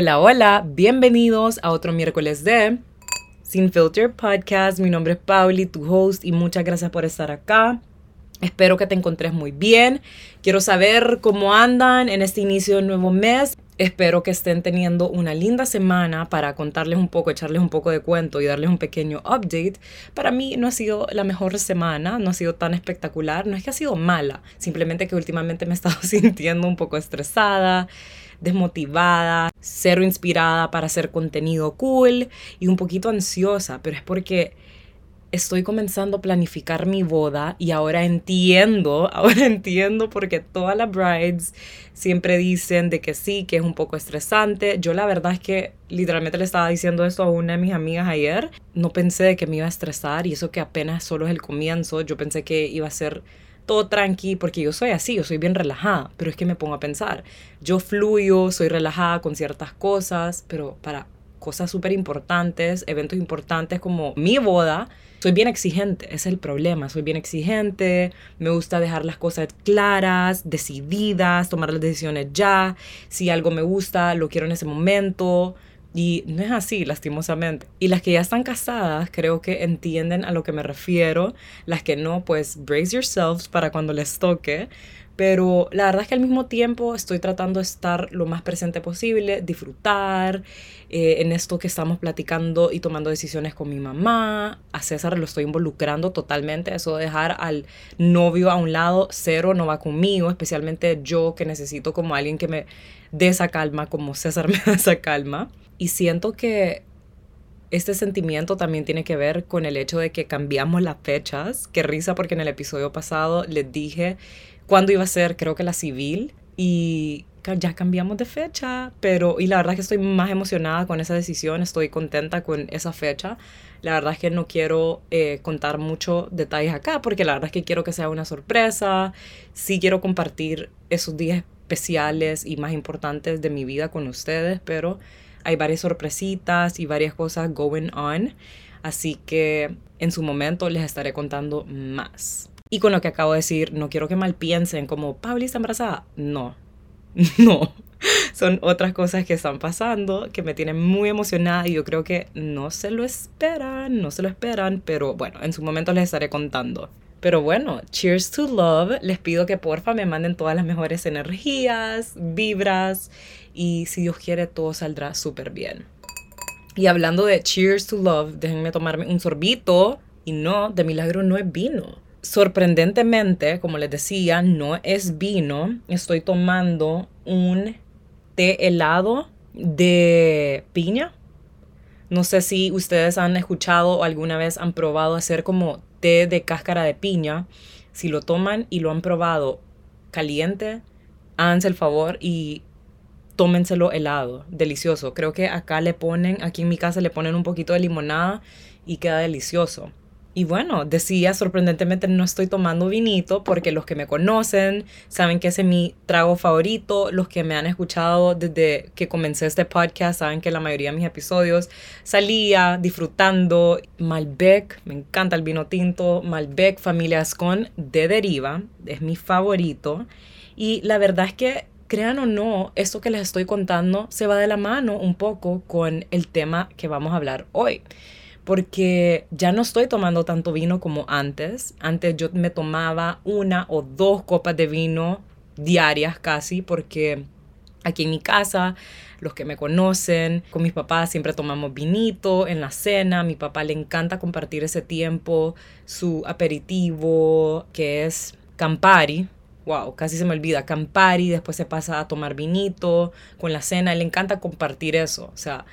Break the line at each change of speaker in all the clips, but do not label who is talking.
Hola, hola, bienvenidos a otro miércoles de Sin Filter Podcast. Mi nombre es Pauli, tu host, y muchas gracias por estar acá. Espero que te encontres muy bien. Quiero saber cómo andan en este inicio de nuevo mes. Espero que estén teniendo una linda semana para contarles un poco, echarles un poco de cuento y darles un pequeño update. Para mí no ha sido la mejor semana, no ha sido tan espectacular, no es que ha sido mala, simplemente que últimamente me he estado sintiendo un poco estresada desmotivada, cero inspirada para hacer contenido cool y un poquito ansiosa, pero es porque estoy comenzando a planificar mi boda y ahora entiendo, ahora entiendo porque todas las brides siempre dicen de que sí, que es un poco estresante. Yo la verdad es que literalmente le estaba diciendo eso a una de mis amigas ayer. No pensé de que me iba a estresar y eso que apenas solo es el comienzo. Yo pensé que iba a ser todo tranqui, porque yo soy así, yo soy bien relajada, pero es que me pongo a pensar, yo fluyo, soy relajada con ciertas cosas, pero para cosas súper importantes, eventos importantes como mi boda, soy bien exigente, ese es el problema, soy bien exigente, me gusta dejar las cosas claras, decididas, tomar las decisiones ya, si algo me gusta, lo quiero en ese momento, y no es así, lastimosamente. Y las que ya están casadas creo que entienden a lo que me refiero. Las que no, pues brace yourselves para cuando les toque. Pero la verdad es que al mismo tiempo estoy tratando de estar lo más presente posible, disfrutar eh, en esto que estamos platicando y tomando decisiones con mi mamá. A César lo estoy involucrando totalmente. Eso de dejar al novio a un lado, cero, no va conmigo. Especialmente yo que necesito como alguien que me dé esa calma, como César me da esa calma. Y siento que este sentimiento también tiene que ver con el hecho de que cambiamos las fechas. Qué risa porque en el episodio pasado les dije cuándo iba a ser, creo que la civil, y ya cambiamos de fecha, pero y la verdad es que estoy más emocionada con esa decisión, estoy contenta con esa fecha. La verdad es que no quiero eh, contar mucho detalles acá porque la verdad es que quiero que sea una sorpresa. Sí quiero compartir esos días especiales y más importantes de mi vida con ustedes, pero hay varias sorpresitas y varias cosas going on. Así que en su momento les estaré contando más. Y con lo que acabo de decir, no quiero que mal piensen como, Pauli está embarazada. No, no. Son otras cosas que están pasando que me tienen muy emocionada y yo creo que no se lo esperan, no se lo esperan, pero bueno, en su momento les estaré contando. Pero bueno, cheers to love. Les pido que porfa me manden todas las mejores energías, vibras y si Dios quiere todo saldrá súper bien. Y hablando de cheers to love, déjenme tomarme un sorbito y no, de milagro no es vino. Sorprendentemente, como les decía, no es vino. Estoy tomando un té helado de piña. No sé si ustedes han escuchado o alguna vez han probado hacer como té de cáscara de piña. Si lo toman y lo han probado caliente, háganse el favor y tómenselo helado, delicioso. Creo que acá le ponen, aquí en mi casa le ponen un poquito de limonada y queda delicioso. Y bueno, decía, sorprendentemente no estoy tomando vinito porque los que me conocen saben que ese es mi trago favorito. Los que me han escuchado desde que comencé este podcast saben que la mayoría de mis episodios salía disfrutando Malbec. Me encanta el vino tinto. Malbec Familias con de deriva. Es mi favorito. Y la verdad es que crean o no, esto que les estoy contando se va de la mano un poco con el tema que vamos a hablar hoy. Porque ya no estoy tomando tanto vino como antes. Antes yo me tomaba una o dos copas de vino diarias casi porque aquí en mi casa, los que me conocen, con mis papás siempre tomamos vinito en la cena. A mi papá le encanta compartir ese tiempo, su aperitivo, que es Campari, wow, casi se me olvida, Campari, después se pasa a tomar vinito con la cena, le encanta compartir eso, o sea,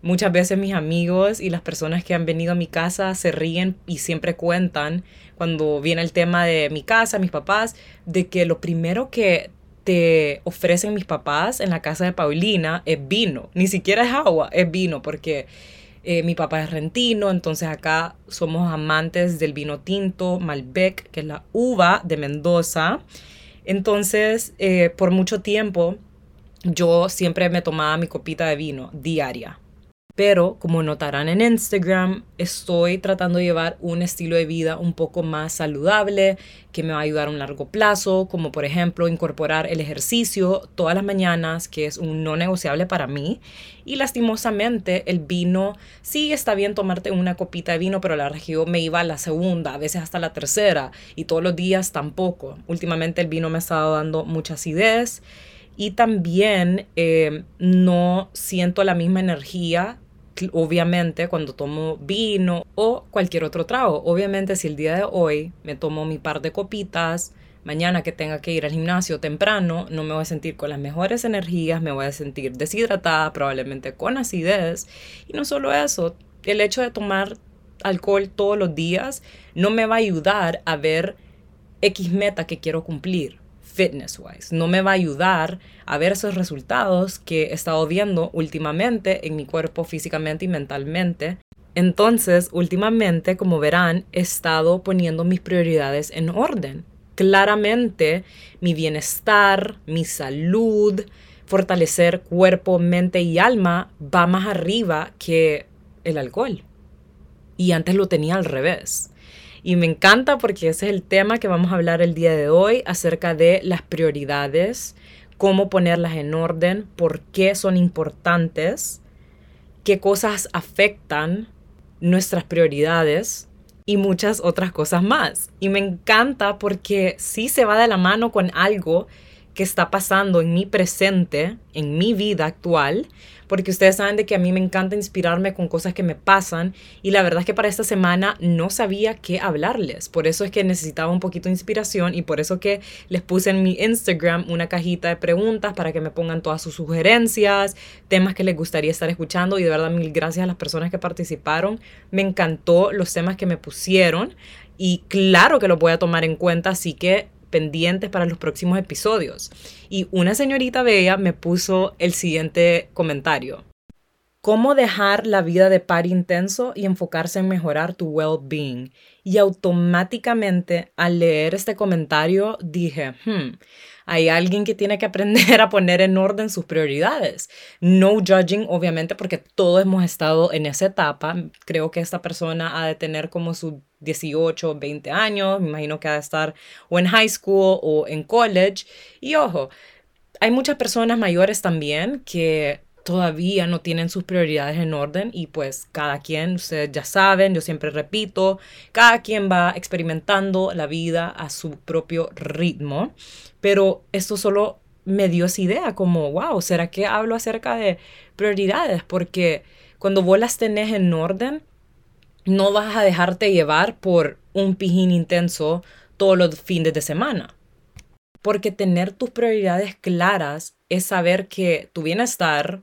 muchas veces mis amigos y las personas que han venido a mi casa se ríen y siempre cuentan cuando viene el tema de mi casa, mis papás, de que lo primero que te ofrecen mis papás en la casa de Paulina es vino, ni siquiera es agua, es vino, porque eh, mi papá es rentino, entonces acá somos amantes del vino tinto, Malbec, que es la uva de Mendoza. Entonces, eh, por mucho tiempo, yo siempre me tomaba mi copita de vino diaria. Pero como notarán en Instagram, estoy tratando de llevar un estilo de vida un poco más saludable, que me va a ayudar a un largo plazo, como por ejemplo incorporar el ejercicio todas las mañanas, que es un no negociable para mí. Y lastimosamente el vino, sí está bien tomarte una copita de vino, pero la verdad que yo me iba a la segunda, a veces hasta la tercera, y todos los días tampoco. Últimamente el vino me ha estado dando mucha acidez y también eh, no siento la misma energía obviamente cuando tomo vino o cualquier otro trago. Obviamente si el día de hoy me tomo mi par de copitas, mañana que tenga que ir al gimnasio temprano, no me voy a sentir con las mejores energías, me voy a sentir deshidratada, probablemente con acidez. Y no solo eso, el hecho de tomar alcohol todos los días no me va a ayudar a ver X meta que quiero cumplir fitness wise. No me va a ayudar a ver esos resultados que he estado viendo últimamente en mi cuerpo físicamente y mentalmente. Entonces, últimamente, como verán, he estado poniendo mis prioridades en orden. Claramente, mi bienestar, mi salud, fortalecer cuerpo, mente y alma va más arriba que el alcohol. Y antes lo tenía al revés. Y me encanta porque ese es el tema que vamos a hablar el día de hoy acerca de las prioridades, cómo ponerlas en orden, por qué son importantes, qué cosas afectan nuestras prioridades y muchas otras cosas más. Y me encanta porque sí se va de la mano con algo que está pasando en mi presente, en mi vida actual, porque ustedes saben de que a mí me encanta inspirarme con cosas que me pasan y la verdad es que para esta semana no sabía qué hablarles. Por eso es que necesitaba un poquito de inspiración y por eso que les puse en mi Instagram una cajita de preguntas para que me pongan todas sus sugerencias, temas que les gustaría estar escuchando y de verdad mil gracias a las personas que participaron. Me encantó los temas que me pusieron y claro que los voy a tomar en cuenta, así que pendientes para los próximos episodios. Y una señorita bella me puso el siguiente comentario. ¿Cómo dejar la vida de par intenso y enfocarse en mejorar tu well-being? Y automáticamente al leer este comentario dije, hmm, hay alguien que tiene que aprender a poner en orden sus prioridades. No judging, obviamente, porque todos hemos estado en esa etapa. Creo que esta persona ha de tener como sus 18, 20 años. Me imagino que ha de estar o en high school o en college. Y ojo, hay muchas personas mayores también que todavía no tienen sus prioridades en orden y pues cada quien, ustedes ya saben, yo siempre repito, cada quien va experimentando la vida a su propio ritmo, pero esto solo me dio esa idea como, wow, ¿será que hablo acerca de prioridades? Porque cuando vos las tenés en orden, no vas a dejarte llevar por un pijín intenso todos los fines de semana. Porque tener tus prioridades claras es saber que tu bienestar,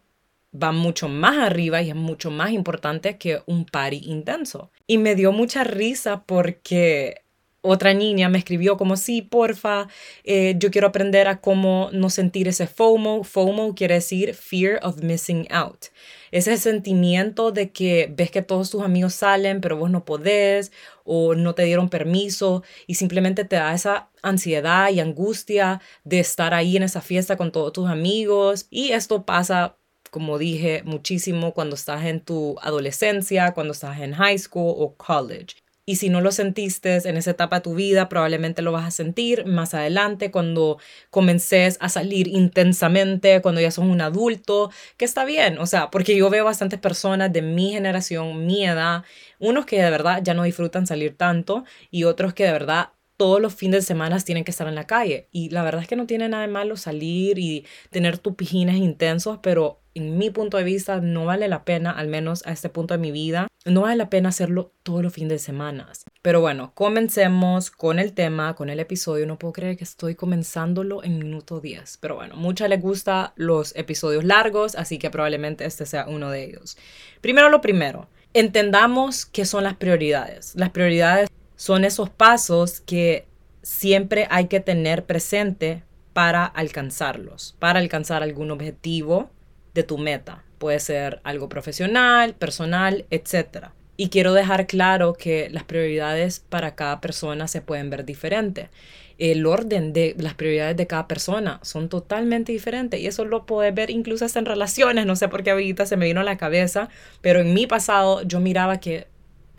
va mucho más arriba y es mucho más importante que un party intenso. Y me dio mucha risa porque otra niña me escribió como, sí, porfa, eh, yo quiero aprender a cómo no sentir ese FOMO. FOMO quiere decir Fear of Missing Out. Ese sentimiento de que ves que todos tus amigos salen, pero vos no podés o no te dieron permiso y simplemente te da esa ansiedad y angustia de estar ahí en esa fiesta con todos tus amigos. Y esto pasa como dije, muchísimo cuando estás en tu adolescencia, cuando estás en high school o college. Y si no lo sentiste en esa etapa de tu vida, probablemente lo vas a sentir más adelante cuando comences a salir intensamente, cuando ya sos un adulto, que está bien, o sea, porque yo veo bastantes personas de mi generación, mi edad, unos que de verdad ya no disfrutan salir tanto y otros que de verdad todos los fines de semana tienen que estar en la calle. Y la verdad es que no tiene nada de malo salir y tener tus pijines intensos, pero en mi punto de vista no vale la pena, al menos a este punto de mi vida, no vale la pena hacerlo todos los fines de semana. Pero bueno, comencemos con el tema, con el episodio. No puedo creer que estoy comenzándolo en minuto 10. Pero bueno, mucha les gusta los episodios largos, así que probablemente este sea uno de ellos. Primero lo primero, entendamos qué son las prioridades. Las prioridades son esos pasos que siempre hay que tener presente para alcanzarlos, para alcanzar algún objetivo de tu meta. Puede ser algo profesional, personal, etc. Y quiero dejar claro que las prioridades para cada persona se pueden ver diferente. El orden de las prioridades de cada persona son totalmente diferentes y eso lo puedes ver incluso hasta en relaciones. No sé por qué ahorita se me vino a la cabeza, pero en mi pasado yo miraba que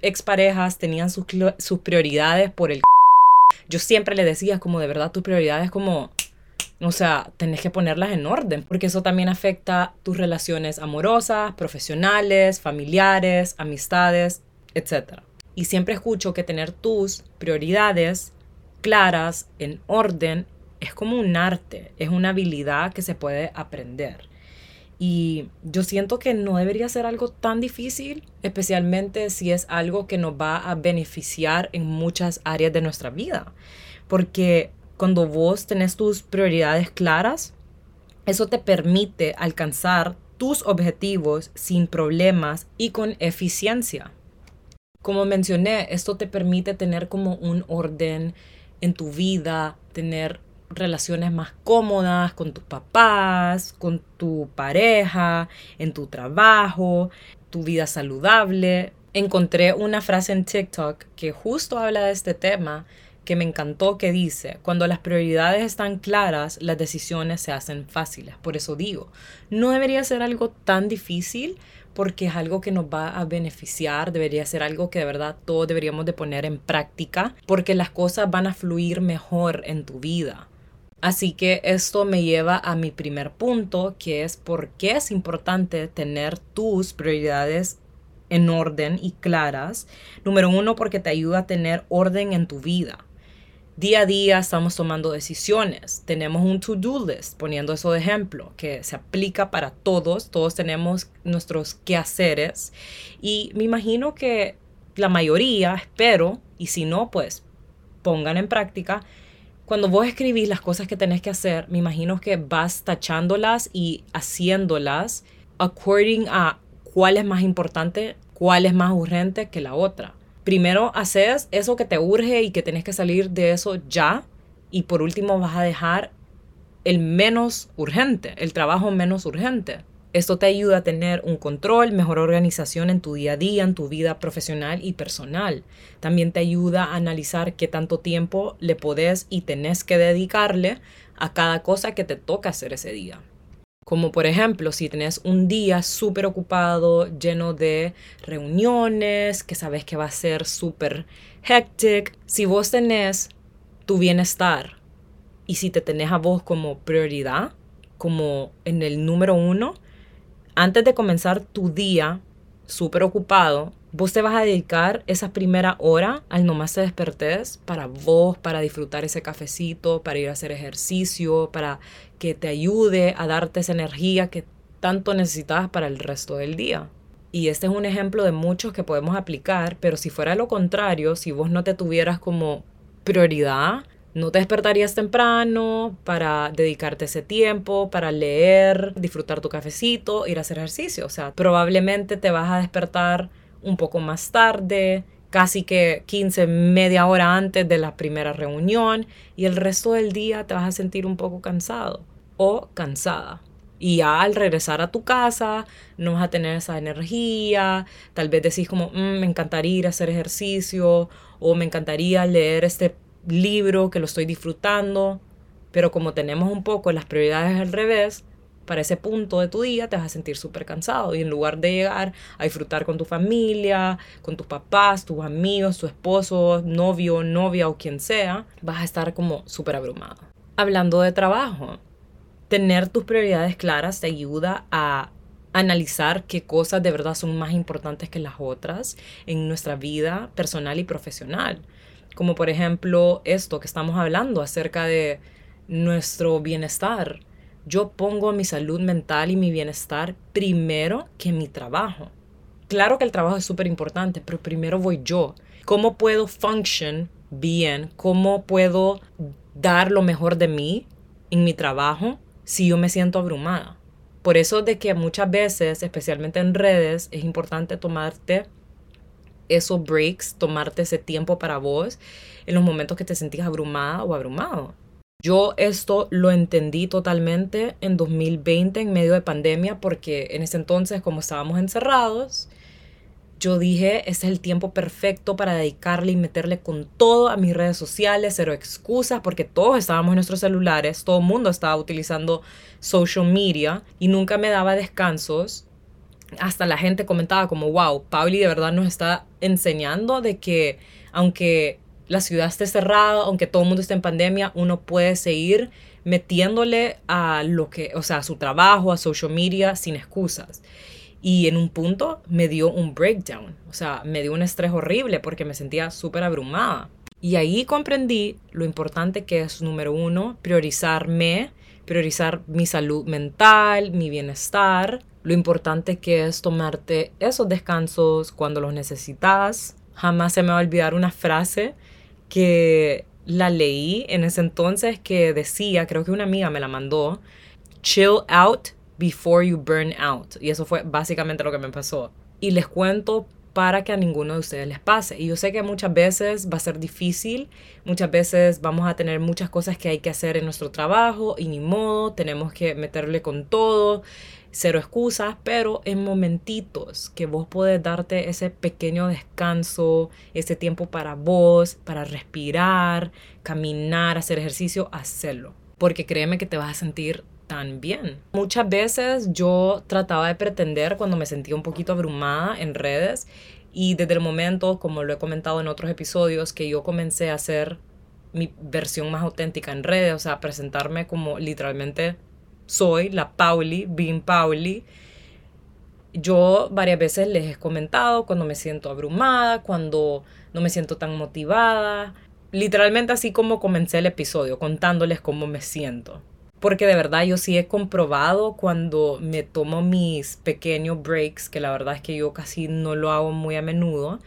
exparejas tenían sus, sus prioridades por el... Yo siempre le decía como de verdad tus prioridades como o sea, tenés que ponerlas en orden, porque eso también afecta tus relaciones amorosas, profesionales, familiares, amistades, etc. Y siempre escucho que tener tus prioridades claras, en orden, es como un arte, es una habilidad que se puede aprender. Y yo siento que no debería ser algo tan difícil, especialmente si es algo que nos va a beneficiar en muchas áreas de nuestra vida. Porque cuando vos tenés tus prioridades claras, eso te permite alcanzar tus objetivos sin problemas y con eficiencia. Como mencioné, esto te permite tener como un orden en tu vida, tener relaciones más cómodas con tus papás, con tu pareja, en tu trabajo, tu vida saludable. Encontré una frase en TikTok que justo habla de este tema que me encantó que dice, cuando las prioridades están claras, las decisiones se hacen fáciles. Por eso digo, no debería ser algo tan difícil porque es algo que nos va a beneficiar, debería ser algo que de verdad todos deberíamos de poner en práctica porque las cosas van a fluir mejor en tu vida. Así que esto me lleva a mi primer punto, que es por qué es importante tener tus prioridades en orden y claras. Número uno, porque te ayuda a tener orden en tu vida día a día estamos tomando decisiones. Tenemos un to-do list, poniendo eso de ejemplo, que se aplica para todos. Todos tenemos nuestros quehaceres. Y me imagino que la mayoría, espero, y si no, pues pongan en práctica. Cuando vos escribís las cosas que tenés que hacer, me imagino que vas tachándolas y haciéndolas according a cuál es más importante, cuál es más urgente que la otra primero haces eso que te urge y que tenés que salir de eso ya. Y por último vas a dejar el menos urgente, el trabajo menos urgente. Esto te ayuda a tener un control, mejor organización en tu día a día, en tu vida profesional y personal. También te ayuda a analizar qué tanto tiempo le podés y tenés que dedicarle a cada cosa que te toca hacer ese día. Como por ejemplo, si tenés un día súper ocupado, lleno de reuniones, que sabes que va a ser súper hectic, si vos tenés tu bienestar y si te tenés a vos como prioridad, como en el número uno, antes de comenzar tu día súper ocupado, vos te vas a dedicar esa primera hora al nomás te despertés para vos, para disfrutar ese cafecito, para ir a hacer ejercicio, para que te ayude a darte esa energía que tanto necesitas para el resto del día. Y este es un ejemplo de muchos que podemos aplicar, pero si fuera lo contrario, si vos no te tuvieras como prioridad, no te despertarías temprano para dedicarte ese tiempo, para leer, disfrutar tu cafecito, ir a hacer ejercicio. O sea, probablemente te vas a despertar un poco más tarde, casi que 15, media hora antes de la primera reunión y el resto del día te vas a sentir un poco cansado o cansada. Y ya al regresar a tu casa no vas a tener esa energía, tal vez decís como, mm, me encantaría ir a hacer ejercicio o me encantaría leer este libro que lo estoy disfrutando, pero como tenemos un poco las prioridades al revés, para ese punto de tu día te vas a sentir súper cansado y en lugar de llegar a disfrutar con tu familia, con tus papás, tus amigos, tu esposo, novio, novia o quien sea, vas a estar como súper abrumado. Hablando de trabajo, tener tus prioridades claras te ayuda a analizar qué cosas de verdad son más importantes que las otras en nuestra vida personal y profesional. Como por ejemplo esto que estamos hablando acerca de nuestro bienestar yo pongo mi salud mental y mi bienestar primero que mi trabajo. Claro que el trabajo es súper importante, pero primero voy yo. ¿Cómo puedo function bien? ¿Cómo puedo dar lo mejor de mí en mi trabajo si yo me siento abrumada? Por eso de que muchas veces, especialmente en redes, es importante tomarte esos breaks, tomarte ese tiempo para vos en los momentos que te sentís abrumada o abrumado. Yo esto lo entendí totalmente en 2020 en medio de pandemia porque en ese entonces como estábamos encerrados, yo dije, este es el tiempo perfecto para dedicarle y meterle con todo a mis redes sociales, cero excusas, porque todos estábamos en nuestros celulares, todo el mundo estaba utilizando social media y nunca me daba descansos. Hasta la gente comentaba como, wow, Pauli de verdad nos está enseñando de que aunque la ciudad esté cerrada, aunque todo el mundo esté en pandemia, uno puede seguir metiéndole a lo que, o sea, a su trabajo, a social media sin excusas. Y en un punto me dio un breakdown, o sea, me dio un estrés horrible porque me sentía súper abrumada. Y ahí comprendí lo importante que es, número uno, priorizarme, priorizar mi salud mental, mi bienestar, lo importante que es tomarte esos descansos cuando los necesitas. Jamás se me va a olvidar una frase que la leí en ese entonces que decía, creo que una amiga me la mandó, chill out before you burn out. Y eso fue básicamente lo que me pasó. Y les cuento para que a ninguno de ustedes les pase. Y yo sé que muchas veces va a ser difícil, muchas veces vamos a tener muchas cosas que hay que hacer en nuestro trabajo y ni modo, tenemos que meterle con todo, cero excusas, pero en momentitos que vos podés darte ese pequeño descanso, ese tiempo para vos, para respirar, caminar, hacer ejercicio, hacerlo. Porque créeme que te vas a sentir tan bien. Muchas veces yo trataba de pretender cuando me sentía un poquito abrumada en redes y desde el momento, como lo he comentado en otros episodios, que yo comencé a hacer mi versión más auténtica en redes, o sea, presentarme como literalmente soy, la Pauli, Being Pauli. Yo varias veces les he comentado cuando me siento abrumada, cuando no me siento tan motivada, literalmente así como comencé el episodio, contándoles cómo me siento porque de verdad yo sí he comprobado cuando me tomo mis pequeños breaks, que la verdad es que yo casi no lo hago muy a menudo,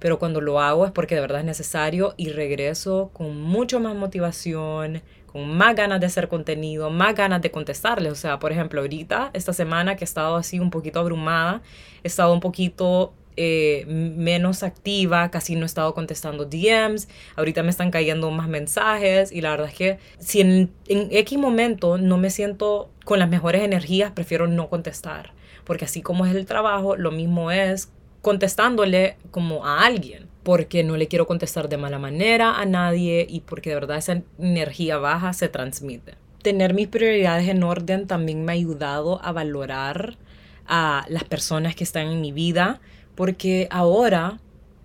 pero cuando lo hago es porque de verdad es necesario y regreso con mucho más motivación, con más ganas de hacer contenido, más ganas de contestarles. O sea, por ejemplo, ahorita, esta semana que he estado así un poquito abrumada, he estado un poquito eh, menos activa, casi no he estado contestando DMs, ahorita me están cayendo más mensajes y la verdad es que si en, en X momento no me siento con las mejores energías, prefiero no contestar, porque así como es el trabajo, lo mismo es contestándole como a alguien, porque no le quiero contestar de mala manera a nadie y porque de verdad esa energía baja se transmite. Tener mis prioridades en orden también me ha ayudado a valorar a las personas que están en mi vida, porque ahora,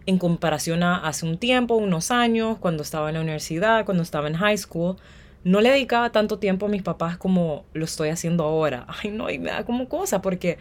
en comparación a hace un tiempo, unos años, cuando estaba en la universidad, cuando estaba en high school, no le dedicaba tanto tiempo a mis papás como lo estoy haciendo ahora. Ay, no, y me da como cosa porque,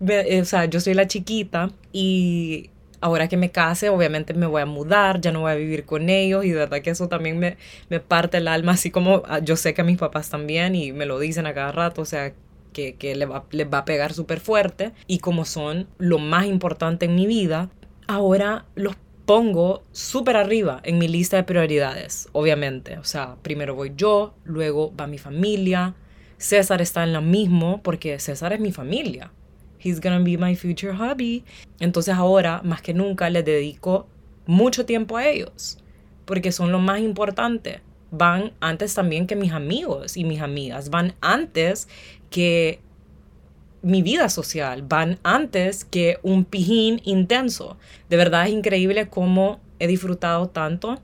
o sea, yo soy la chiquita y ahora que me case, obviamente me voy a mudar, ya no voy a vivir con ellos y de verdad que eso también me, me parte el alma, así como ah, yo sé que a mis papás también y me lo dicen a cada rato, o sea, que, que les, va, a pegar súper fuerte y como son lo más importante en mi vida, ahora los pongo súper arriba en mi lista de prioridades, obviamente. O sea, primero voy yo, luego va mi familia. César está en lo mismo porque César es mi familia. He's gonna be my future hubby. Entonces ahora, más que nunca, les dedico mucho tiempo a ellos porque son lo más importante van antes también que mis amigos y mis amigas, van antes que mi vida social, van antes que un pijín intenso. De verdad es increíble cómo he disfrutado tanto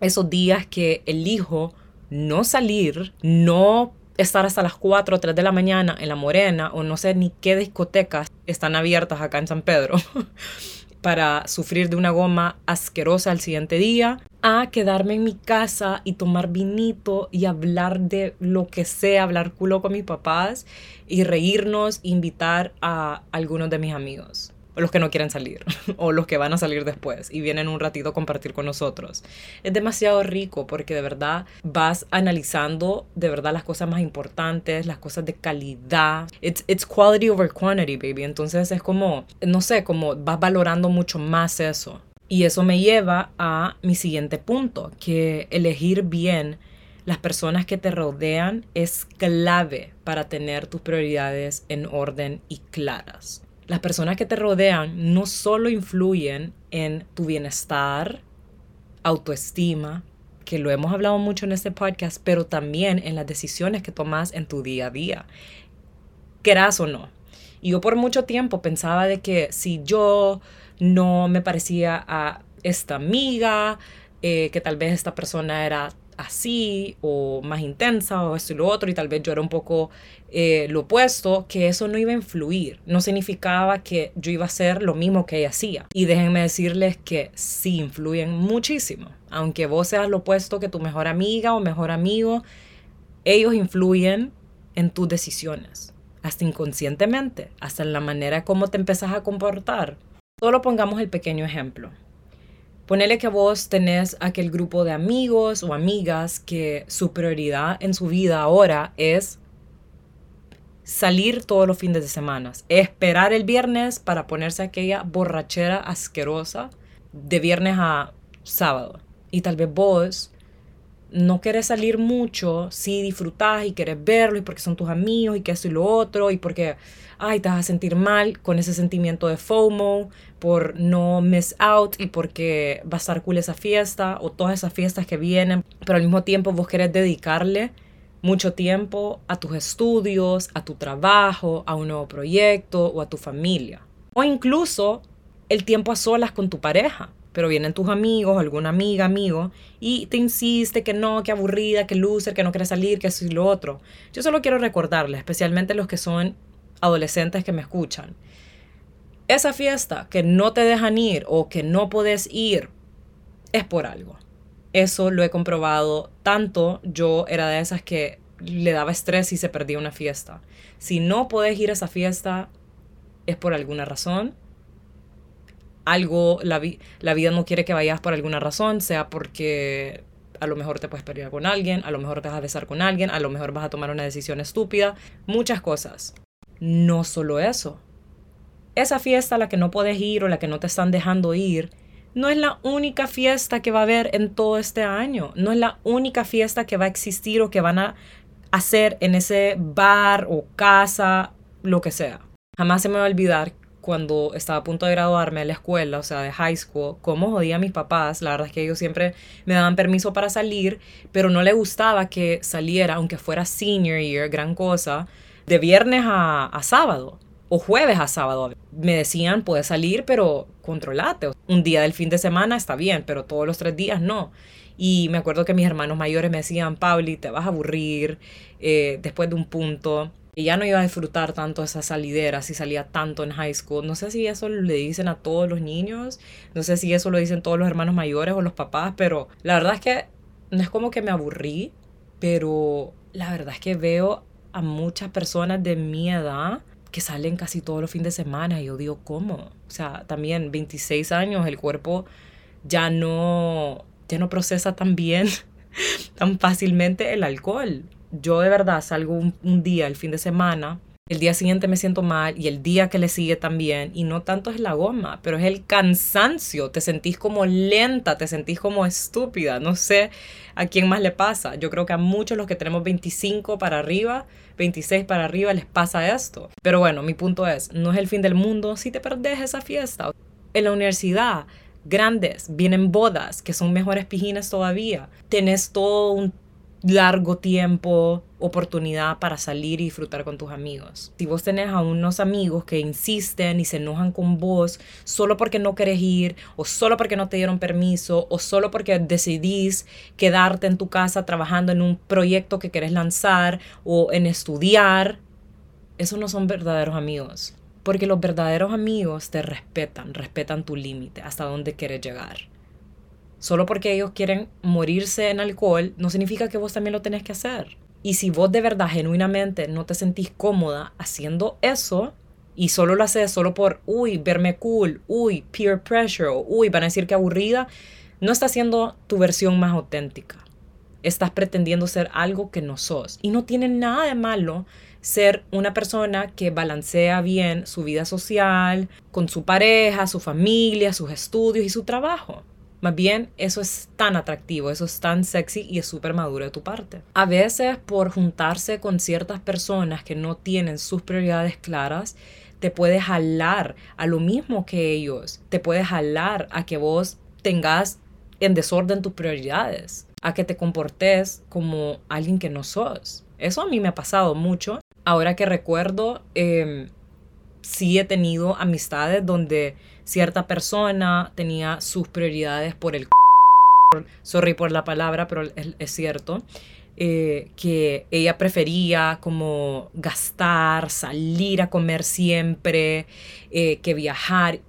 esos días que elijo no salir, no estar hasta las 4 o 3 de la mañana en La Morena o no sé ni qué discotecas están abiertas acá en San Pedro para sufrir de una goma asquerosa al siguiente día a quedarme en mi casa y tomar vinito y hablar de lo que sea, hablar culo con mis papás y reírnos, invitar a algunos de mis amigos los que no quieren salir, o los que van a salir después y vienen un ratito a compartir con nosotros. Es demasiado rico porque de verdad vas analizando de verdad las cosas más importantes, las cosas de calidad. It's, it's quality over quantity, baby. Entonces es como, no sé, como vas valorando mucho más eso. Y eso me lleva a mi siguiente punto, que elegir bien las personas que te rodean es clave para tener tus prioridades en orden y claras las personas que te rodean no solo influyen en tu bienestar, autoestima, que lo hemos hablado mucho en este podcast, pero también en las decisiones que tomas en tu día a día, quieras o no. Y yo por mucho tiempo pensaba de que si yo no me parecía a esta amiga, eh, que tal vez esta persona era así o más intensa o esto y lo otro y tal vez yo era un poco eh, lo opuesto, que eso no iba a influir, no significaba que yo iba a hacer lo mismo que ella hacía. Y déjenme decirles que sí influyen muchísimo, aunque vos seas lo opuesto que tu mejor amiga o mejor amigo, ellos influyen en tus decisiones, hasta inconscientemente, hasta en la manera como te empezás a comportar. Solo pongamos el pequeño ejemplo. Ponele que vos tenés aquel grupo de amigos o amigas que su prioridad en su vida ahora es salir todos los fines de semana, esperar el viernes para ponerse aquella borrachera asquerosa de viernes a sábado. Y tal vez vos no querés salir mucho, sí disfrutás y querés verlo y porque son tus amigos y que eso y lo otro y porque, ay, te vas a sentir mal con ese sentimiento de FOMO por no miss out y porque va a estar cool esa fiesta o todas esas fiestas que vienen, pero al mismo tiempo vos querés dedicarle mucho tiempo a tus estudios, a tu trabajo, a un nuevo proyecto o a tu familia. O incluso el tiempo a solas con tu pareja pero vienen tus amigos, alguna amiga, amigo, y te insiste que no, que aburrida, que loser, que no quiere salir, que eso y lo otro. Yo solo quiero recordarles, especialmente los que son adolescentes que me escuchan, esa fiesta que no te dejan ir o que no puedes ir es por algo. Eso lo he comprobado tanto, yo era de esas que le daba estrés si se perdía una fiesta. Si no puedes ir a esa fiesta, es por alguna razón algo, la, la vida no quiere que vayas por alguna razón, sea porque a lo mejor te puedes pelear con alguien, a lo mejor te vas a besar con alguien, a lo mejor vas a tomar una decisión estúpida, muchas cosas. No solo eso. Esa fiesta a la que no puedes ir o la que no te están dejando ir, no es la única fiesta que va a haber en todo este año, no es la única fiesta que va a existir o que van a hacer en ese bar o casa, lo que sea. Jamás se me va a olvidar cuando estaba a punto de graduarme de la escuela, o sea, de high school, cómo jodía a mis papás. La verdad es que ellos siempre me daban permiso para salir, pero no le gustaba que saliera, aunque fuera senior year, gran cosa, de viernes a, sábado o jueves a sábado. Me decían, puedes salir, pero controlate. Un día del fin de semana está bien, pero todos los tres días no. Y me acuerdo que mis hermanos mayores me decían, Pauli, te vas a aburrir eh, después de un punto y ya no iba a disfrutar tanto esa salidera si salía tanto en high school. No sé si eso le dicen a todos los niños, no sé si eso lo dicen todos los hermanos mayores o los papás, pero la verdad es que no es como que me aburrí, pero la verdad es que veo a muchas personas de mi edad que salen casi todos los fines de semana y yo digo, ¿cómo? O sea, también 26 años, el cuerpo ya no, ya no procesa tan bien, tan fácilmente el alcohol yo de verdad salgo un, día, el fin de semana, el día siguiente me siento mal y el día que le sigue también. Y no tanto es la goma, pero es el cansancio. Te sentís como lenta, te sentís como estúpida. No sé a quién más le pasa. Yo creo que a muchos los que tenemos 25 para arriba, 26 para arriba, les pasa esto. Pero bueno, mi punto es, no es el fin del mundo si te perdés esa fiesta. En la universidad, grandes, vienen bodas, que son mejores pijines todavía. Tenés todo un largo tiempo, oportunidad para salir y disfrutar con tus amigos. Si vos tenés a unos amigos que insisten y se enojan con vos solo porque no querés ir, o solo porque no te dieron permiso, o solo porque decidís quedarte en tu casa trabajando en un proyecto que querés lanzar o en estudiar, esos no son verdaderos amigos. Porque los verdaderos amigos te respetan, respetan tu límite, hasta dónde quieres llegar. Solo porque ellos quieren morirse en alcohol, no significa que vos también lo tenés que hacer. Y si vos de verdad, genuinamente, no te sentís cómoda haciendo eso, y solo lo haces solo por, uy, verme cool, uy, peer pressure, uy, van a decir que aburrida, no estás haciendo tu versión más auténtica. Estás pretendiendo ser algo que no sos. Y no tiene nada de malo ser una persona que balancea bien su vida social con su pareja, su familia, sus estudios y su trabajo. Más bien, eso es tan atractivo, eso es tan sexy y es súper maduro de tu parte. A veces, por juntarse con ciertas personas que no tienen sus prioridades claras, te puedes jalar a lo mismo que ellos. Te puedes jalar a que vos tengas en desorden tus prioridades, a que te comportes como alguien que no sos. Eso a mí me ha pasado mucho. Ahora que recuerdo, em, sí he tenido amistades donde cierta persona tenía sus prioridades por el... Sorry por la palabra, pero es, cierto. Eh, que ella prefería como gastar, salir a comer siempre, eh, que viajar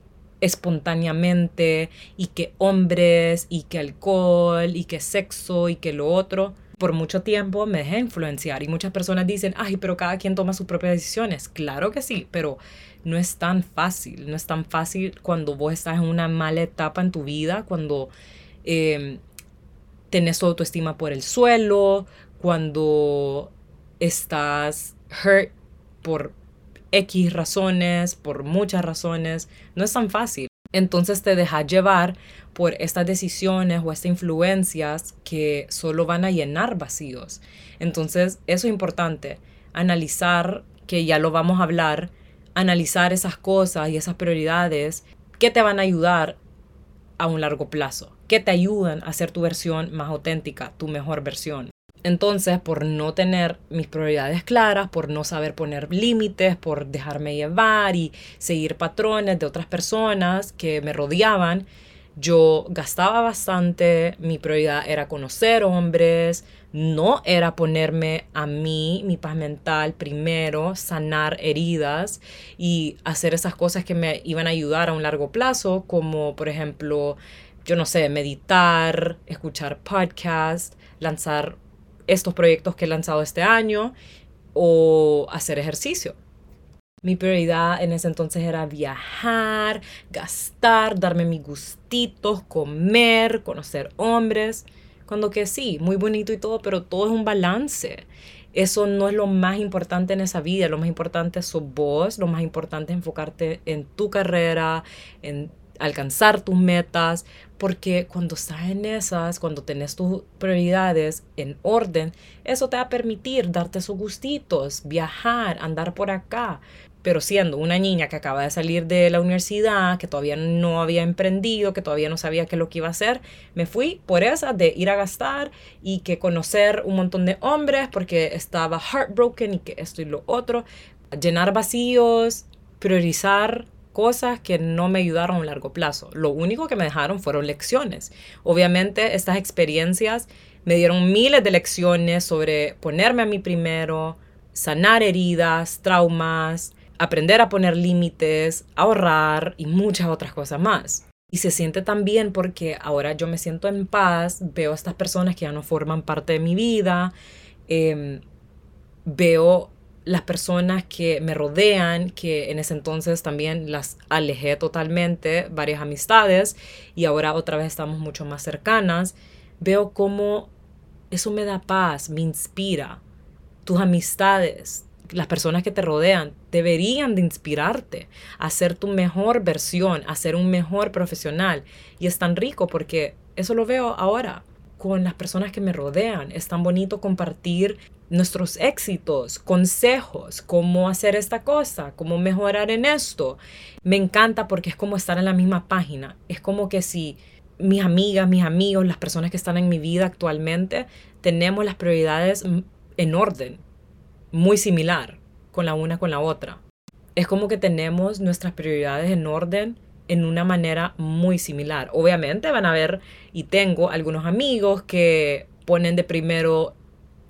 espontáneamente y que hombres y que alcohol y que sexo y que lo otro. Por mucho tiempo me dejé influenciar y muchas personas dicen, ay, pero cada quien toma sus propias decisiones. Claro que sí, pero no es tan fácil. No es tan fácil cuando vos estás en una mala etapa en tu vida, cuando em, tenés autoestima por el suelo, cuando estás hurt por X razones, por muchas razones, no es tan fácil. Entonces te dejas llevar por estas decisiones o estas influencias que solo van a llenar vacíos. Entonces eso es importante, analizar, que ya lo vamos a hablar, analizar esas cosas y esas prioridades que te van a ayudar a un largo plazo, que te ayudan a ser tu versión más auténtica, tu mejor versión. Entonces, por no tener mis prioridades claras, por no saber poner límites, por dejarme llevar y seguir patrones de otras personas que me rodeaban, yo gastaba bastante, mi prioridad era conocer hombres, no era ponerme a mí, mi paz mental primero, sanar heridas y hacer esas cosas que me iban a ayudar a un largo plazo, como por ejemplo, yo no sé, meditar, escuchar podcasts, lanzar estos proyectos que he lanzado este año o hacer ejercicio. Mi prioridad en ese entonces era viajar, gastar, darme mis gustitos, comer, conocer hombres. Cuando que sí, muy bonito y todo, pero todo es un balance. Eso no es lo más importante en esa vida. Lo más importante es vos. Lo más importante es enfocarte en tu carrera, en alcanzar tus metas, porque cuando estás en esas, cuando tenés tus prioridades en orden, eso te va a permitir darte sus gustitos, viajar, andar por acá. Pero siendo una niña que acaba de salir de la universidad, que todavía no había emprendido, que todavía no sabía qué es lo que iba a hacer, me fui por esa de ir a gastar y que conocer un montón de hombres porque estaba heartbroken y que esto y lo otro, llenar vacíos, priorizar cosas que no me ayudaron a largo plazo. Lo único que me dejaron fueron lecciones. Obviamente estas experiencias me dieron miles de lecciones sobre ponerme a mí primero, sanar heridas, traumas, aprender a poner límites, ahorrar y muchas otras cosas más. Y se siente tan bien porque ahora yo me siento en paz, veo a estas personas que ya no forman parte de mi vida, em, veo las personas que me rodean, que en ese entonces también las alejé totalmente, varias amistades, y ahora otra vez estamos mucho más cercanas, veo cómo eso me da paz, me inspira. Tus amistades, las personas que te rodean, deberían de inspirarte a ser tu mejor versión, a ser un mejor profesional. Y es tan rico porque eso lo veo ahora con las personas que me rodean. Es tan bonito compartir nuestros éxitos, consejos, cómo hacer esta cosa, cómo mejorar en esto. Me encanta porque es como estar en la misma página. Es como que si mis amigas, mis amigos, las personas que están en mi vida actualmente, tenemos las prioridades en orden, muy similar con la una con la otra. Es como que tenemos nuestras prioridades en orden en una manera muy similar. Obviamente van a ver, y tengo algunos amigos que ponen de primero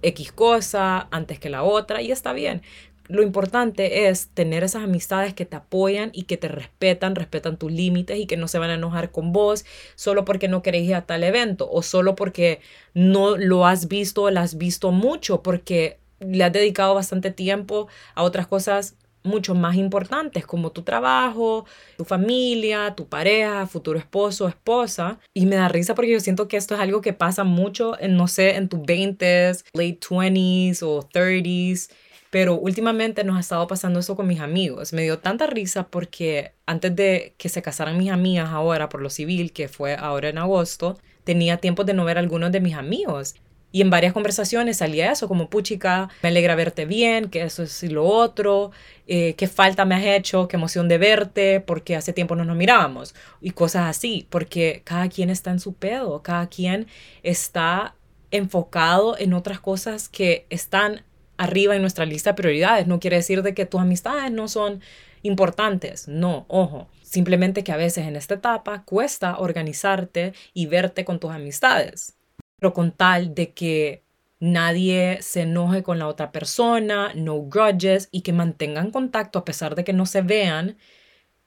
X cosa antes que la otra, y está bien. Lo importante es tener esas amistades que te apoyan y que te respetan, respetan tus límites y que no se van a enojar con vos solo porque no querés ir a tal evento o solo porque no lo has visto o lo has visto mucho porque le has dedicado bastante tiempo a otras cosas mucho más importantes como tu trabajo, tu familia, tu pareja, futuro esposo, esposa. Y me da risa porque yo siento que esto es algo que pasa mucho en, no sé, en tus 20s, late 20s o 30s. Pero últimamente nos ha estado pasando eso con mis amigos. Me dio tanta risa porque antes de que se casaran mis amigas ahora por lo civil, que fue ahora en agosto, tenía tiempo de no ver a algunos de mis amigos. Y en varias conversaciones salía eso, como puchica, me alegra verte bien, que eso es lo otro, eh, qué falta me has hecho, qué emoción de verte, porque hace tiempo no nos mirábamos, y cosas así, porque cada quien está en su pedo, cada quien está enfocado en otras cosas que están arriba en nuestra lista de prioridades. No quiere decir de que tus amistades no son importantes. No, ojo. Simplemente que a veces en esta etapa cuesta organizarte y verte con tus amistades. Pero con tal de que nadie se enoje con la otra persona, no grudges y que mantengan contacto a pesar de que no se vean,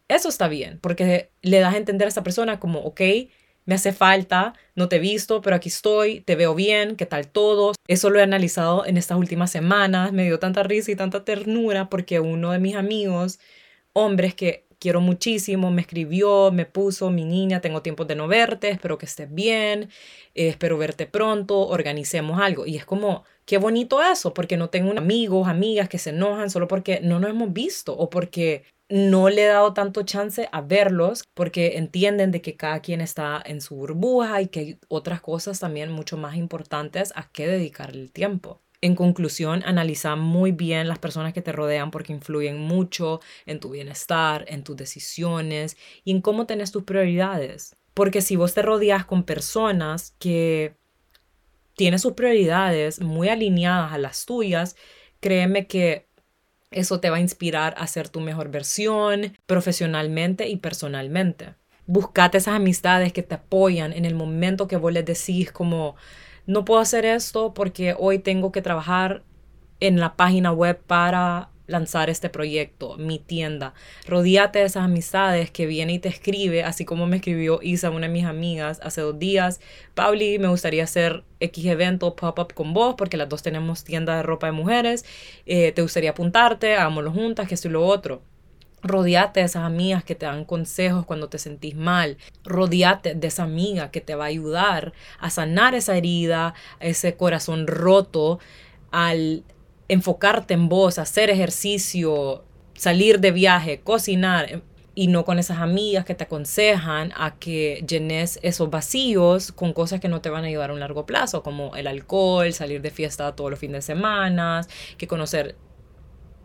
eso está bien, porque le das a entender a esa persona como, ok, me hace falta, no te he visto, pero aquí estoy, te veo bien, ¿qué tal todo? Eso lo he analizado en estas últimas semanas, me dio tanta risa y tanta ternura porque uno de mis amigos, hombres que quiero muchísimo, me escribió, me puso, mi niña, tengo tiempo de no verte, espero que estés bien, eh, espero verte pronto, organicemos algo. Y es como, qué bonito eso, porque no tengo amigos, amigas que se enojan solo porque no nos hemos visto o porque no le he dado tanto chance a verlos porque entienden de que cada quien está en su burbuja y que hay otras cosas también mucho más importantes a que dedicarle el tiempo. En conclusión, analiza muy bien las personas que te rodean porque influyen mucho en tu bienestar, en tus decisiones y en cómo tenés tus prioridades. Porque si vos te rodeas con personas que tienen sus prioridades muy alineadas a las tuyas, créeme que eso te va a inspirar a ser tu mejor versión profesionalmente y personalmente. Buscate esas amistades que te apoyan en el momento que vos les decís como, no puedo hacer esto porque hoy tengo que trabajar en la página web para lanzar este proyecto, mi tienda. Rodíate de esas amistades que viene y te escribe, así como me escribió Isa, una de mis amigas, hace dos días. Pauli, me gustaría hacer X evento pop-up con vos, porque las dos tenemos tienda de ropa de mujeres. Eh, ¿Te gustaría apuntarte? Hagámoslo juntas, que esto y lo otro. Rodíate de esas amigas que te dan consejos cuando te sentís mal. Rodíate de esa amiga que te va a ayudar a sanar esa herida, ese corazón roto, al enfocarte en vos, hacer ejercicio, salir de viaje, cocinar em, y no con esas amigas que te aconsejan a que llenes esos vacíos con cosas que no te van a ayudar a un largo plazo, como el alcohol, salir de fiesta todos los fines de semana, que conocer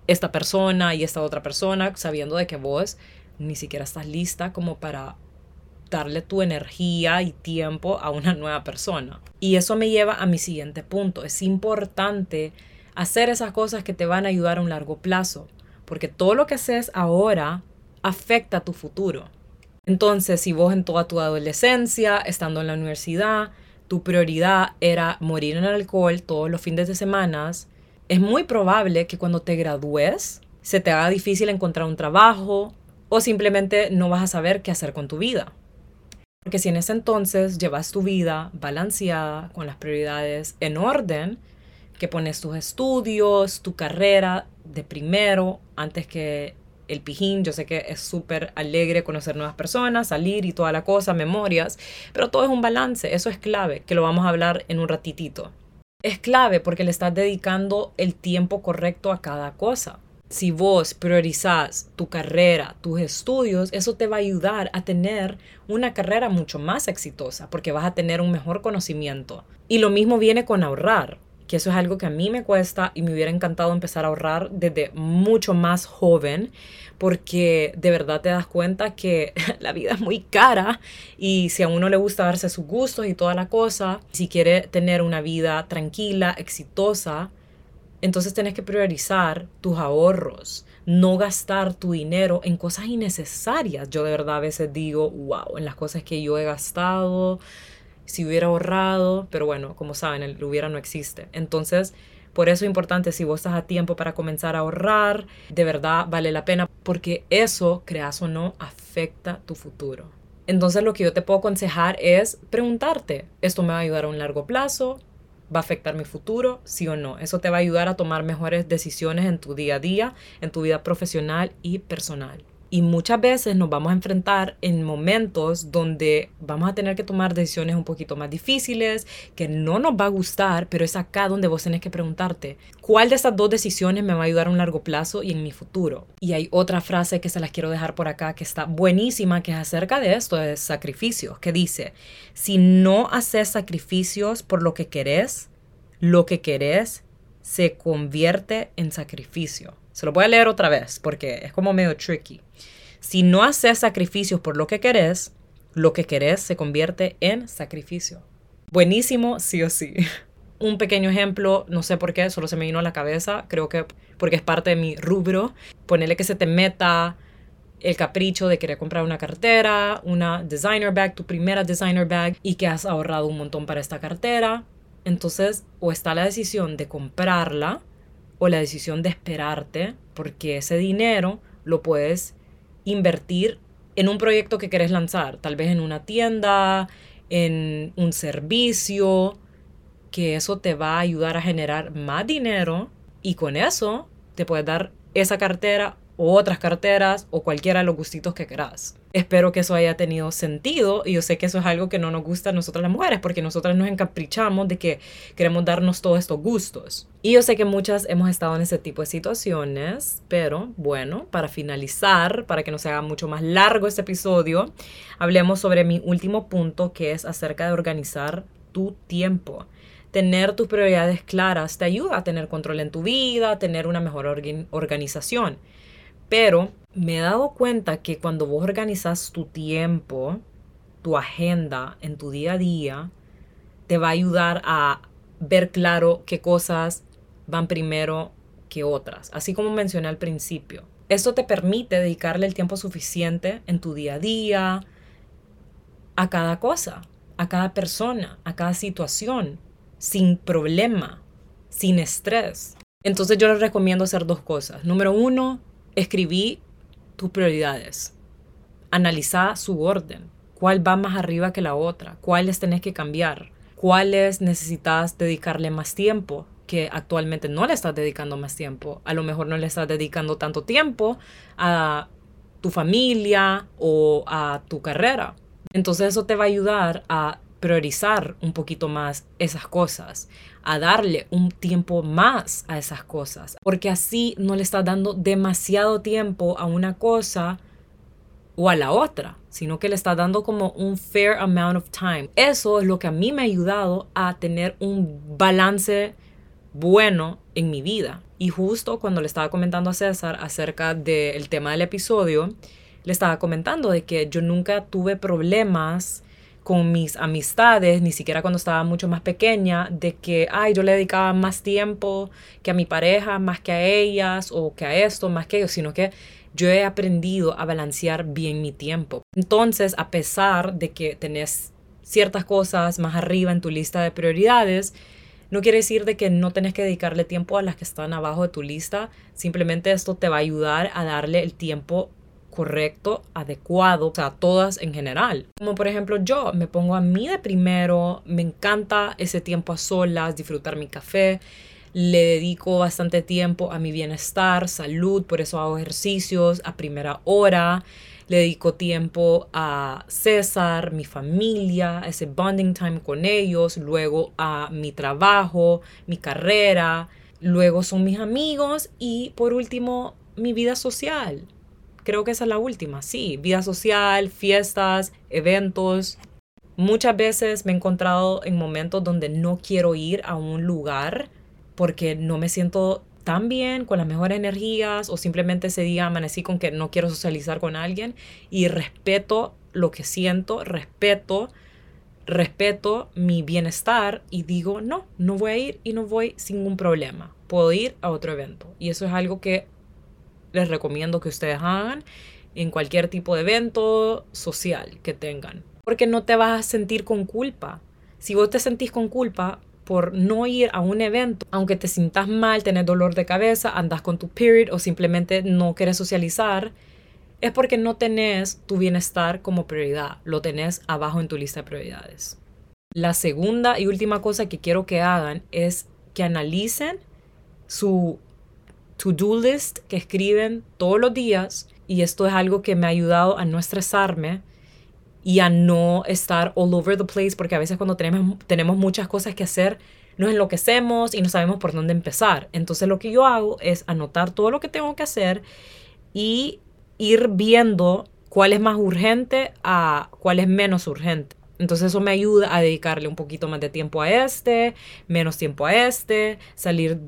esta persona y esta otra persona, sabiendo de que vos ni siquiera estás lista como para darle tu energía y tiempo a una nueva persona. Y eso me lleva a mi siguiente punto. Es importante hacer esas cosas que te van a ayudar a un largo plazo, porque todo lo que haces ahora afecta a tu futuro. Entonces, si vos en toda tu adolescencia, estando en la universidad, tu prioridad era morir en alcohol todos los fines de semana, es muy probable que cuando te gradúes se te haga difícil encontrar un trabajo o simplemente no vas a saber qué hacer con tu vida. Porque si en ese entonces llevas tu vida balanceada, con las prioridades en orden, que pones tus estudios, tu carrera de primero, antes que el pijín. Yo sé que es súper alegre conocer nuevas personas, salir y toda la cosa, memorias, pero todo es un balance, eso es clave, que lo vamos a hablar en un ratitito. Es clave porque le estás dedicando el tiempo correcto a cada cosa. Si vos priorizás tu carrera, tus estudios, eso te va a ayudar a tener una carrera mucho más exitosa porque vas a tener un mejor conocimiento. Y lo mismo viene con ahorrar que eso es algo que a mí me cuesta y me hubiera encantado empezar a ahorrar desde mucho más joven, porque de verdad te das cuenta que la vida es muy cara y si a uno le gusta darse sus gustos y toda la cosa, si quiere tener una vida tranquila, exitosa, entonces tienes que priorizar tus ahorros, no gastar tu dinero en cosas innecesarias. Yo de verdad a veces digo, wow, en las cosas que yo he gastado, si hubiera ahorrado, pero bueno, como saben, el hubiera no existe. Entonces, por eso es importante, si vos estás a tiempo para comenzar a ahorrar, de verdad vale la pena, porque eso, creas o no, afecta tu futuro. Entonces lo que yo te puedo aconsejar es preguntarte, ¿esto me va a ayudar a un largo plazo? ¿Va a afectar mi futuro? Sí o no. Eso te va a ayudar a tomar mejores decisiones en tu día a día, en tu vida profesional y personal. Y muchas veces nos vamos a enfrentar en momentos donde vamos a tener que tomar decisiones un poquito más difíciles, que no nos va a gustar, pero es acá donde vos tenés que preguntarte, ¿cuál de estas dos decisiones me va a ayudar a un largo plazo y en mi futuro? Y hay otra frase que se las quiero dejar por acá que está buenísima, que es acerca de esto, de sacrificios, que dice, si no haces sacrificios por lo que querés, lo que querés se convierte en sacrificio. Se lo voy a leer otra vez porque es como medio tricky. Si no haces sacrificios por lo que querés, lo que querés se convierte en sacrificio. Buenísimo, sí o sí. un pequeño ejemplo, no sé por qué, solo se me vino a la cabeza, creo que porque es parte de mi rubro, ponerle que se te meta el capricho de querer comprar una cartera, una designer bag, tu primera designer bag y que has ahorrado un montón para esta cartera. Entonces, o está la decisión de comprarla o la decisión de esperarte, porque ese dinero lo puedes invertir en un proyecto que quieres lanzar, tal vez en una tienda, en un servicio, que eso te va a ayudar a generar más dinero y con eso te puedes dar esa cartera o otras carteras o cualquiera de los gustitos que quieras. Espero que eso haya tenido sentido y yo sé que eso es algo que no nos gusta a nosotras las mujeres porque nosotras nos encaprichamos de que queremos darnos todos estos gustos. Y yo sé que muchas hemos estado en ese tipo de situaciones, pero bueno, para finalizar, para que no se haga mucho más largo este episodio, hablemos sobre mi último punto que es acerca de organizar tu tiempo tener tus prioridades claras te ayuda a tener control en tu vida, a tener una mejor organización. Pero me he dado cuenta que cuando vos organizas tu tiempo, tu agenda en tu día a día, te va a ayudar a ver claro qué cosas van primero que otras, así como mencioné al principio. Esto te permite dedicarle el tiempo suficiente en tu día a día, a cada cosa, a cada persona, a cada situación, sin problema, sin estrés. Entonces yo les recomiendo hacer dos cosas. Número uno, escribí tus prioridades. Analiza su orden. ¿Cuál va más arriba que la otra? ¿Cuáles tenés que cambiar? ¿Cuáles necesitas dedicarle más tiempo? que actualmente no le estás dedicando más tiempo. A lo mejor no le estás dedicando tanto tiempo a tu familia o a tu carrera. Entonces eso te va a ayudar a priorizar un poquito más esas cosas, a darle un tiempo más a esas cosas, porque así no le estás dando demasiado tiempo a una cosa o a la otra, sino que le estás dando como un fair amount of time. Eso es lo que a mí me ha ayudado a tener un balance bueno en mi vida. Y justo cuando le estaba comentando a César acerca del tema del episodio, le estaba comentando de que yo nunca tuve problemas con mis amistades, ni siquiera cuando estaba mucho más pequeña, de que, ay, yo le dedicaba más tiempo que a mi pareja, más que a ellas, o que a esto, más que ellos, sino que yo he aprendido a balancear bien mi tiempo. Entonces, a pesar de que tenés ciertas cosas más arriba en tu lista de prioridades, no quiere decir de que no tenés que dedicarle tiempo a las que están abajo de tu lista, simplemente esto te va a ayudar a darle el tiempo correcto, adecuado, o sea, todas en general. Como por ejemplo yo, me pongo a mí de primero, me encanta ese tiempo a solas, disfrutar mi café, le dedico bastante tiempo a mi bienestar, salud, por eso hago ejercicios a primera hora. Le dedico tiempo a César, mi familia, ese bonding time con ellos, luego a mi trabajo, mi carrera, luego son mis amigos y por último mi vida social creo que esa es la última, sí, vida social, fiestas, eventos. Muchas veces me he encontrado en momentos donde no quiero ir a un lugar porque no me siento tan bien, con las mejores energías o simplemente ese día amanecí con que no quiero socializar con alguien y respeto lo que siento, respeto, respeto mi bienestar y digo, no, no voy a ir y no voy sin ningún problema. Puedo ir a otro evento. Y eso es algo que les recomiendo que ustedes hagan en cualquier tipo de evento social que tengan. Porque no te vas a sentir con culpa. Si vos te sentís con culpa por no ir a un evento, aunque te sientas mal, tenés dolor de cabeza, andas con tu period o simplemente no quieres socializar, es porque no tenés tu bienestar como prioridad, lo tenés abajo en tu lista de prioridades. La segunda y última cosa que quiero que hagan es que analicen su to-do list que escriben todos los días y esto es algo que me ha ayudado a no estresarme y a no estar all over the place porque a veces cuando tenemos, tenemos muchas cosas que hacer nos enloquecemos y no sabemos por dónde empezar. Entonces lo que yo hago es anotar todo lo que tengo que hacer y ir viendo cuál es más urgente a cuál es menos urgente. Entonces eso me ayuda a dedicarle un poquito más de tiempo a este, menos tiempo a este, salir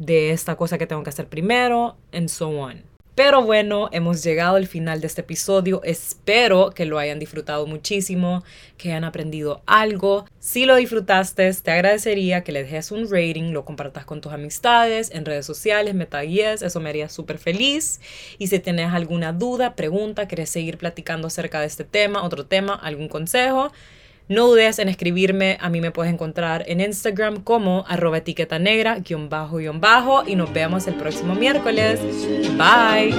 de esta cosa que tengo que hacer primero, and so on. Pero bueno, hemos llegado al final de este episodio. Espero que lo hayan disfrutado muchísimo, que hayan aprendido algo. Si lo disfrutaste, te agradecería que le dejes un rating, lo compartas con tus amistades, en redes sociales, me tagues, eso me haría súper feliz. Y si tienes alguna duda, pregunta, quieres seguir platicando acerca de este tema, otro tema, algún consejo, no dudes en escribirme, a mí me puedes encontrar en Instagram como arroba etiqueta negra, guion bajo, guion bajo, y nos vemos el próximo miércoles. Bye.